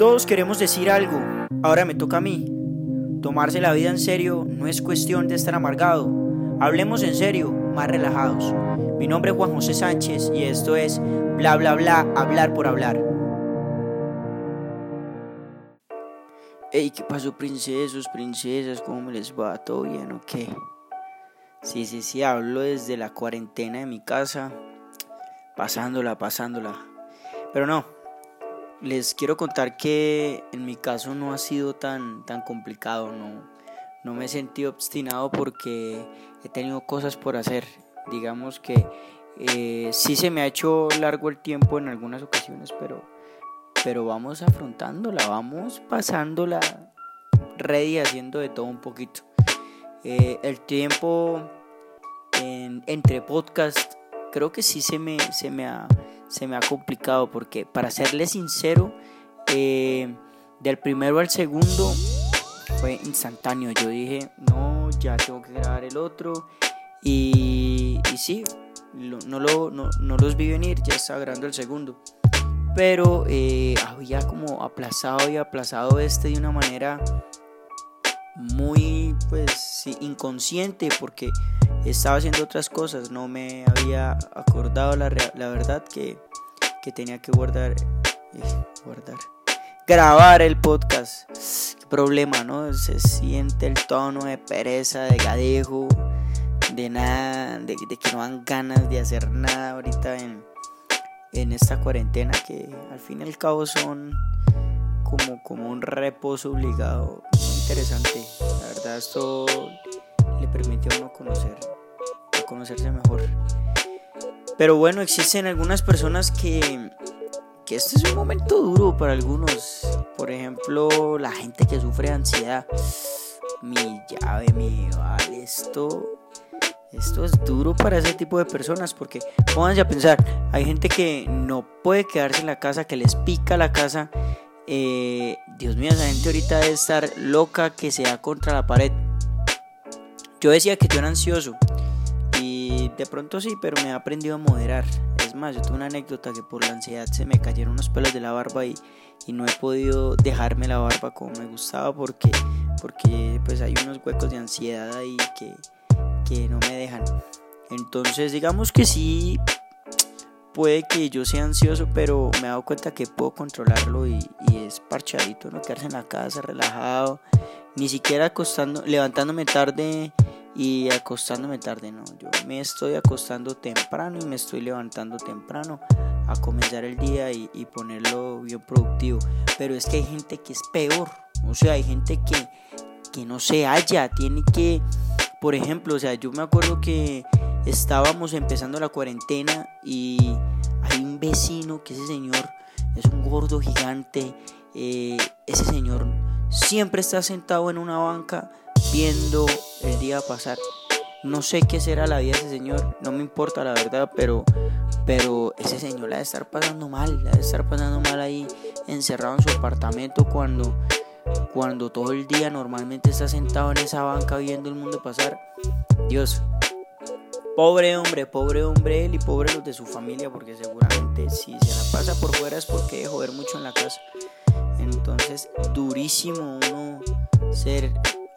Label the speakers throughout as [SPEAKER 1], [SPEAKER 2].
[SPEAKER 1] Todos queremos decir algo, ahora me toca a mí. Tomarse la vida en serio no es cuestión de estar amargado. Hablemos en serio, más relajados. Mi nombre es Juan José Sánchez y esto es Bla Bla Bla, hablar por hablar. Hey, ¿qué pasó, princesos, princesas? ¿Cómo me les va? ¿Todo bien o qué? Sí, sí, sí, hablo desde la cuarentena de mi casa, pasándola, pasándola. Pero no, les quiero contar que en mi caso no ha sido tan, tan complicado, no, no me he sentido obstinado porque he tenido cosas por hacer. Digamos que eh, sí se me ha hecho largo el tiempo en algunas ocasiones, pero, pero vamos afrontándola, vamos pasándola ready, haciendo de todo un poquito. Eh, el tiempo entre podcast creo que sí se me, se me, ha, se me ha complicado porque para serle sincero, eh, del primero al segundo fue instantáneo. Yo dije, no, ya tengo que grabar el otro. Y, y sí, no, lo, no, los vi venir, ya estaba grabando el segundo. Pero eh, había como aplazado y aplazado este de una manera muy pues inconsciente porque estaba haciendo otras cosas, no me había acordado la, la verdad que, que, tenía que guardar, eh, guardar, grabar el podcast. Problema, ¿no? Se siente el tono de pereza, de gadejo, de nada, de, que no dan ganas de hacer nada ahorita en, en esta cuarentena que al fin y al cabo son como, como un reposo obligado. Muy interesante. La verdad esto le permitió a uno conocer, a conocerse mejor. Pero bueno, existen algunas personas que, que este es un momento duro para algunos. Por ejemplo, la gente que sufre ansiedad. Mi llave, mi vale, esto esto es duro para ese tipo de personas porque pónganse a pensar, hay gente que no puede quedarse en la casa, que les pica la casa. Eh, Dios mío, esa gente ahorita debe estar loca que se da contra la pared. Yo decía que yo era ansioso y de pronto sí, pero me he aprendido a moderar. Es más, yo tuve una anécdota que por la ansiedad se me cayeron unos pelos de la barba y, no he podido dejarme la barba como me gustaba porque, porque pues hay unos huecos de ansiedad ahí que, que no me dejan. Entonces digamos que sí puede que yo sea ansioso, pero me he dado cuenta que puedo controlarlo y, y, es parchadito, no quedarse en la casa relajado, ni siquiera acostando, levantándome tarde y acostándome tarde, no. Yo me estoy acostando temprano y me estoy levantando temprano a comenzar el día y, ponerlo bien productivo. Pero es que hay gente que es peor, o sea, hay gente que, que no se halla, tiene que, por ejemplo, o sea, yo me acuerdo que estábamos empezando la cuarentena y hay un vecino que ese señor es un gordo gigante, eh, ese señor siempre está sentado en una banca viendo el día pasar. No sé qué será la vida de ese señor, no me importa la verdad, pero, pero ese señor la de estar pasando mal, la de estar pasando mal ahí encerrado en su apartamento cuando, cuando todo el día normalmente está sentado en esa banca viendo el mundo pasar. Dios, pobre hombre, pobre hombre él y pobre los de su familia, porque seguramente si se la pasa por fuera es porque de joder mucho en la casa. Entonces, durísimo uno ser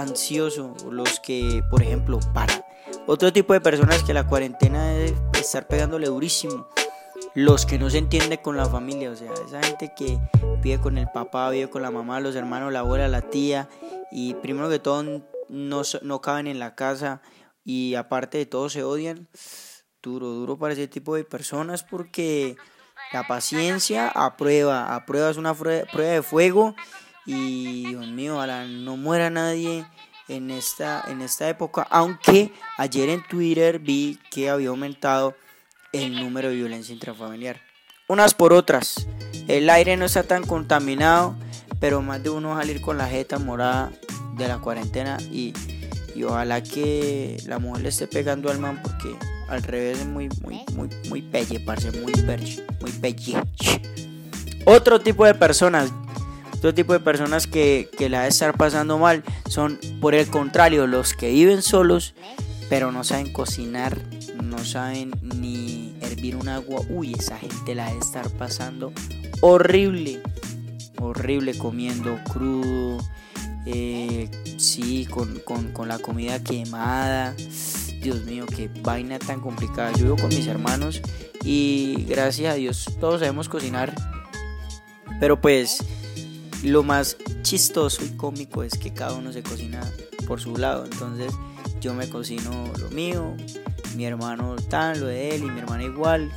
[SPEAKER 1] ansioso, los que, por ejemplo, para otro tipo de personas que la cuarentena debe estar pegándole durísimo. Los que no se entienden con la familia, o sea, esa gente que vive con el papá, vive con la mamá, los hermanos, la abuela, la tía, y primero que todo no, no caben en la casa y aparte de todo se odian. Duro, duro para ese tipo de personas porque la paciencia a prueba, a prueba es una prueba de fuego y Dios mío, ojalá no muera nadie en esta, en esta época, aunque ayer en Twitter vi que había aumentado el número de violencia intrafamiliar. Unas por otras, el aire no está tan contaminado, pero más de uno va a salir con la jeta morada de la cuarentena y, y ojalá que la mujer le esté pegando al man porque al revés es muy, muy, muy, muy pelle, parce, muy perche, muy pelle. Otro tipo de personas, otro tipo de personas que, que la de estar pasando mal son, por el contrario, los que viven solos, pero no saben cocinar, no saben ni hervir un agua. Uy, esa gente la de estar pasando horrible. horrible comiendo crudo, eh, sí, con, con, la comida quemada. Dios mío, qué vaina tan complicada. Yo vivo con mis hermanos y gracias a Dios todos sabemos cocinar. Pero pues lo más chistoso y cómico es que cada uno se cocina por su lado. Entonces yo me cocino lo mío, mi hermano tan, lo de él y mi hermana igual.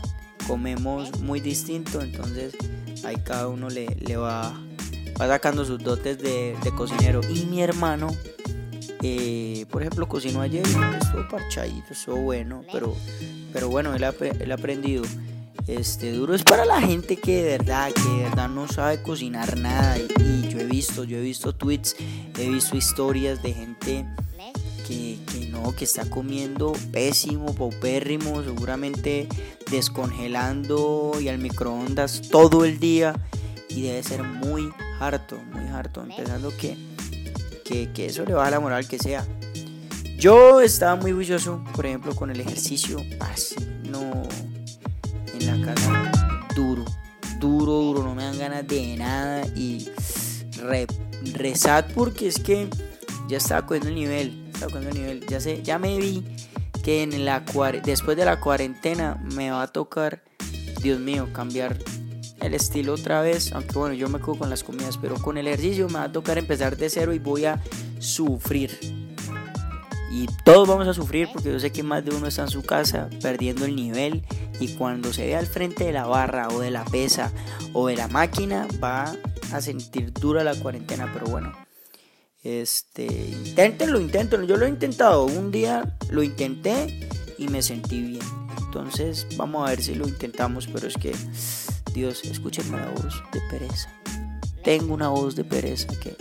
[SPEAKER 1] Comemos muy distinto, entonces ahí cada uno le, le va, va sacando sus dotes de, cocinero. Y mi hermano, eh, por ejemplo, cocinó ayer estuvo parchadito, estuvo bueno, pero, pero bueno, él ha, él ha aprendido. Este duro es para la gente que de verdad, que de verdad no sabe cocinar nada. Y, yo he visto, yo he visto tweets, he visto historias de gente que, no, que está comiendo pésimo, paupérrimo, seguramente descongelando y al microondas todo el día. Y debe ser muy harto, muy harto. Empezando que, que, eso le va a la moral que sea. Yo estaba muy juicioso, por ejemplo, con el ejercicio. Así, no la casa duro, duro, duro, no me dan ganas de nada y re, rezad porque es que ya estaba cogiendo el nivel, el nivel, ya sé, ya me vi que en la después de la cuarentena me va a tocar, Dios mío, cambiar el estilo otra vez, aunque bueno, yo me quedo con las comidas, pero con el ejercicio me va a tocar empezar de cero y voy a sufrir. Y todos vamos a sufrir porque yo sé que más de uno está en su casa perdiendo el nivel y cuando se ve al frente de la barra o de la pesa o de la máquina va a sentir dura la cuarentena, pero bueno. Este, inténtenlo, inténtenlo. Yo lo he intentado. Un día lo intenté y me sentí bien. Entonces, vamos a ver si lo intentamos, pero es que Dios, escúchenme la voz de pereza. Tengo una voz de pereza que,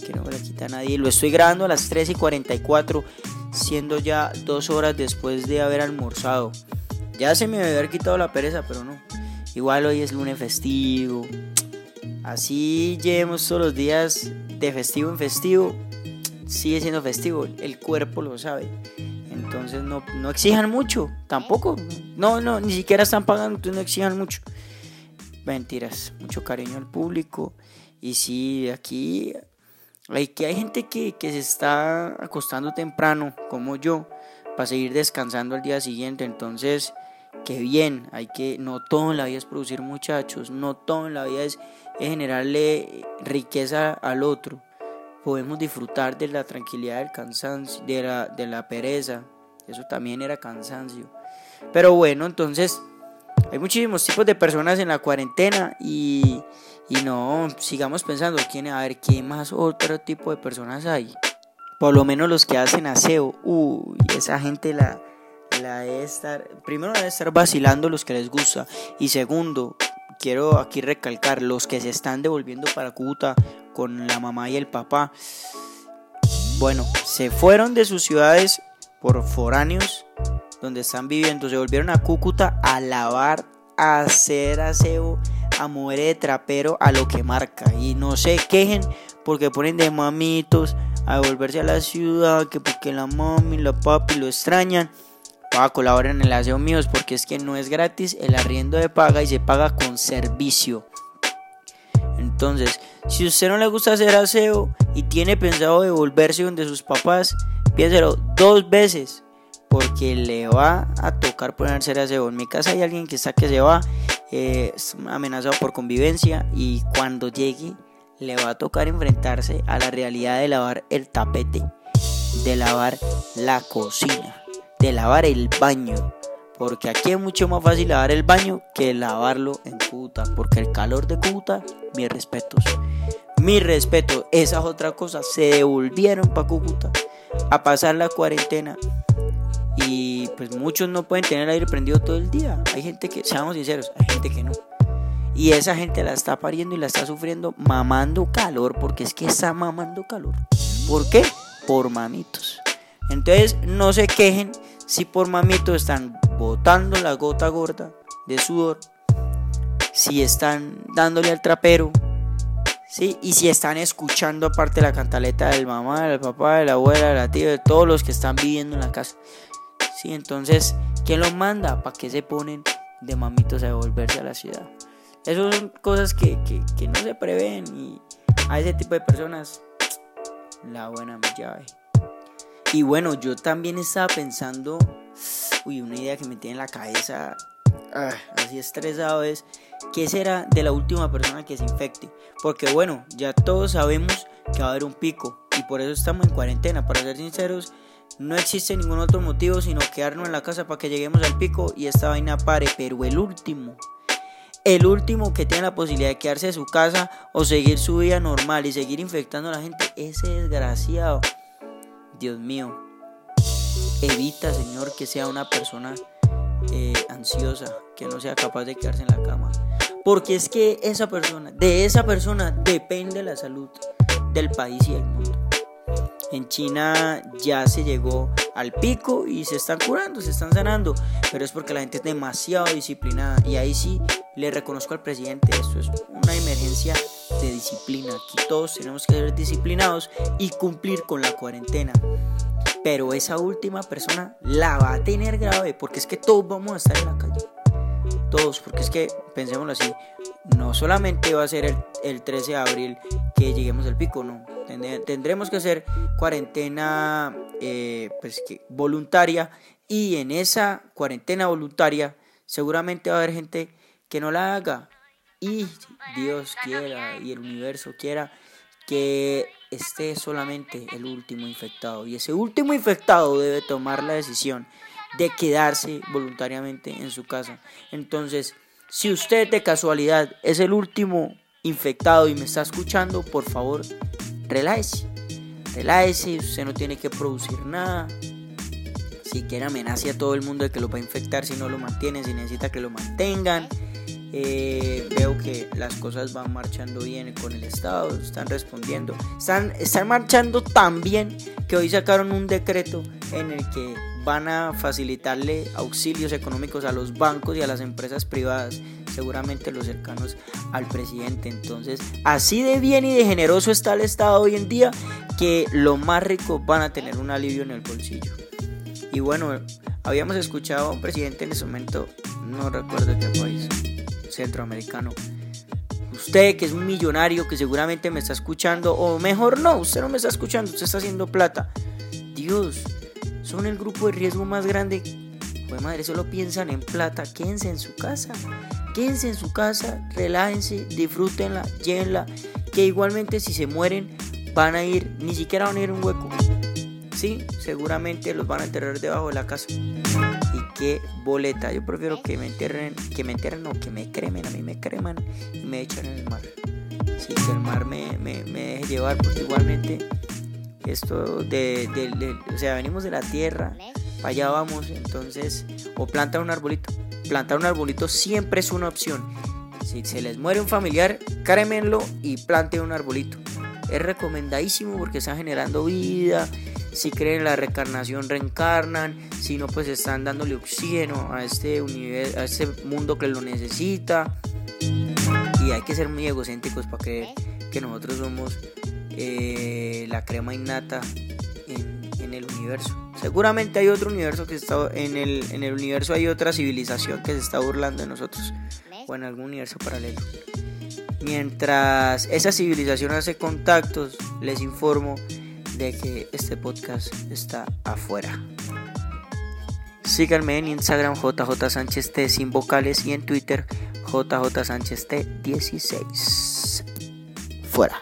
[SPEAKER 1] que no me la quita nadie. Lo estoy grabando a las 3 y 44 siendo ya dos horas después de haber almorzado. Ya se me debe haber quitado la pereza, pero no. Igual hoy es lunes festivo. Así llevemos todos los días de festivo en festivo. Sigue siendo festivo, el cuerpo lo sabe. Entonces no, no exijan mucho, tampoco. No, no, ni siquiera están pagando, entonces no exijan mucho. Mentiras, mucho cariño al público. Y sí, aquí hay, que hay gente que, se está acostando temprano, como yo, para seguir descansando al día siguiente. Entonces, qué bien, hay que, no todo en la vida es producir muchachos, no todo en la vida es, generarle riqueza al otro. Podemos disfrutar de la tranquilidad del cansancio, de la, de la pereza. Eso también era cansancio. Pero bueno, entonces hay muchísimos tipos de personas en la cuarentena y y no, sigamos pensando, ¿quién, a ver, ¿qué más otro tipo de personas hay? Por lo menos los que hacen aseo. Uy, esa gente la, la debe estar, primero debe estar vacilando los que les gusta. Y segundo, quiero aquí recalcar, los que se están devolviendo para Cúcuta con la mamá y el papá. Bueno, se fueron de sus ciudades por foráneos donde están viviendo, se volvieron a Cúcuta a lavar, a hacer aseo a mover de trapero a lo que marca. Y no se quejen porque ponen de mamitos a volverse a la ciudad, que porque la mami, la papi lo extrañan. Para colaborar en el aseo míos porque es que no es gratis el arriendo de paga y se paga con servicio. Entonces, si usted no le gusta hacer aseo y tiene pensado devolverse donde sus papás, piénselo dos veces porque le va a tocar ponerse a aseo. En mi casa hay alguien que está que se va es amenazado por convivencia y cuando llegue le va a tocar enfrentarse a la realidad de lavar el tapete, de lavar la cocina, de lavar el baño. Porque aquí es mucho más fácil lavar el baño que lavarlo en Cúcuta. Porque el calor de Cúcuta, mis respetos. Mi respeto, esa es otra cosa. Se devolvieron para Cúcuta a pasar la cuarentena y pues muchos no pueden tener aire prendido todo el día. Hay gente que, seamos sinceros, hay gente que no. Y esa gente la está pariendo y la está sufriendo mamando calor, porque es que está mamando calor. ¿Por qué? Por mamitos. Entonces no se quejen si por mamitos están botando la gota gorda de sudor, si están dándole al trapero, ¿sí? y si están escuchando aparte la cantaleta del mamá, del papá, de la abuela, de la tía, de todos los que están viviendo en la casa. Entonces, ¿quién los manda? ¿Para qué se ponen de mamitos a devolverse a la ciudad? Esas son cosas que, que no se prevén y a ese tipo de personas la buena llave. Y bueno, yo también estaba pensando, uy, una idea que me tiene en la cabeza, ah, así estresado es, ¿qué será de la última persona que se infecte? Porque bueno, ya todos sabemos que va a haber un pico y por eso estamos en cuarentena. Para ser sinceros, no existe ningún otro motivo sino quedarnos en la casa para que lleguemos al pico y esta vaina pare. Pero el último, el último que tiene la posibilidad de quedarse en su casa o seguir su vida normal y seguir infectando a la gente, ese desgraciado. Dios mío, evita, Señor, que sea una persona eh, ansiosa, que no sea capaz de quedarse en la cama. Porque es que esa persona, de esa persona depende la salud del país y del mundo. En China ya se llegó al pico y se están curando, se están sanando, pero es porque la gente es demasiado disciplinada y ahí sí le reconozco al presidente, esto es una emergencia de disciplina, aquí todos tenemos que ser disciplinados y cumplir con la cuarentena. Pero esa última persona la va a tener grave porque es que todos vamos a estar en la calle. Todos, porque es que, pensémoslo así, no solamente va a ser el, el 13 de abril que lleguemos al pico, no, Tendremos que hacer cuarentena eh, pues, voluntaria. Y en esa cuarentena voluntaria seguramente va a haber gente que no la haga. Y Dios quiera y el universo quiera que esté solamente el último infectado. Y ese último infectado debe tomar la decisión de quedarse voluntariamente en su casa. Entonces, si usted de casualidad es el último infectado y me está escuchando, por favor, relájese. Relájese, usted no tiene que producir nada. Si quiere amenace a todo el mundo de que lo va a infectar si no lo mantiene, si necesita que lo mantengan. Eh, veo que las cosas van marchando bien con el Estado, están respondiendo. Están, están marchando tan bien que hoy sacaron un decreto en el que van a facilitarle auxilios económicos a los bancos y a las empresas privadas seguramente los cercanos al presidente. Entonces, así de bien y de generoso está el Estado hoy en día que los más ricos van a tener un alivio en el bolsillo. Y bueno, habíamos escuchado a un presidente en ese momento, no recuerdo qué país, centroamericano. Usted que es un millonario que seguramente me está escuchando, o mejor no, usted no me está escuchando, usted está haciendo plata. Dios, son el grupo de riesgo más grande. Madre, solo piensan en plata, quédense en su casa. Quédense en su casa, relájense, disfrútenla, llévenla, que igualmente si se mueren van a ir, ni siquiera van a ir un hueco. Sí, seguramente los van a enterrar debajo de la casa. Y qué boleta, yo prefiero que me entierren, que me entierren o que me cremen, a mí me creman y me echan en el mar. Sí, que el mar me, me, me deje llevar, porque igualmente esto de, de, o sea, venimos de la tierra, allá vamos, entonces, o planta un arbolito plantar un arbolito siempre es una opción. Si se les muere un familiar, crémenlo y planten un arbolito. Es recomendadísimo porque están generando vida. Si creen en la reencarnación, reencarnan. Si no, pues están dándole oxígeno a este, universo, a este mundo que lo necesita. Y hay que ser muy egocéntricos para creer que nosotros somos eh, la crema innata en el universo. Seguramente hay otro universo que está en el, en el universo hay otra civilización que se está burlando de nosotros o en algún universo paralelo. Mientras esa civilización hace contactos, les informo de que este podcast está afuera. Síganme en Instagram JJ Sánchez T sin vocales y en Twitter JJ Sánchez T 16. Fuera.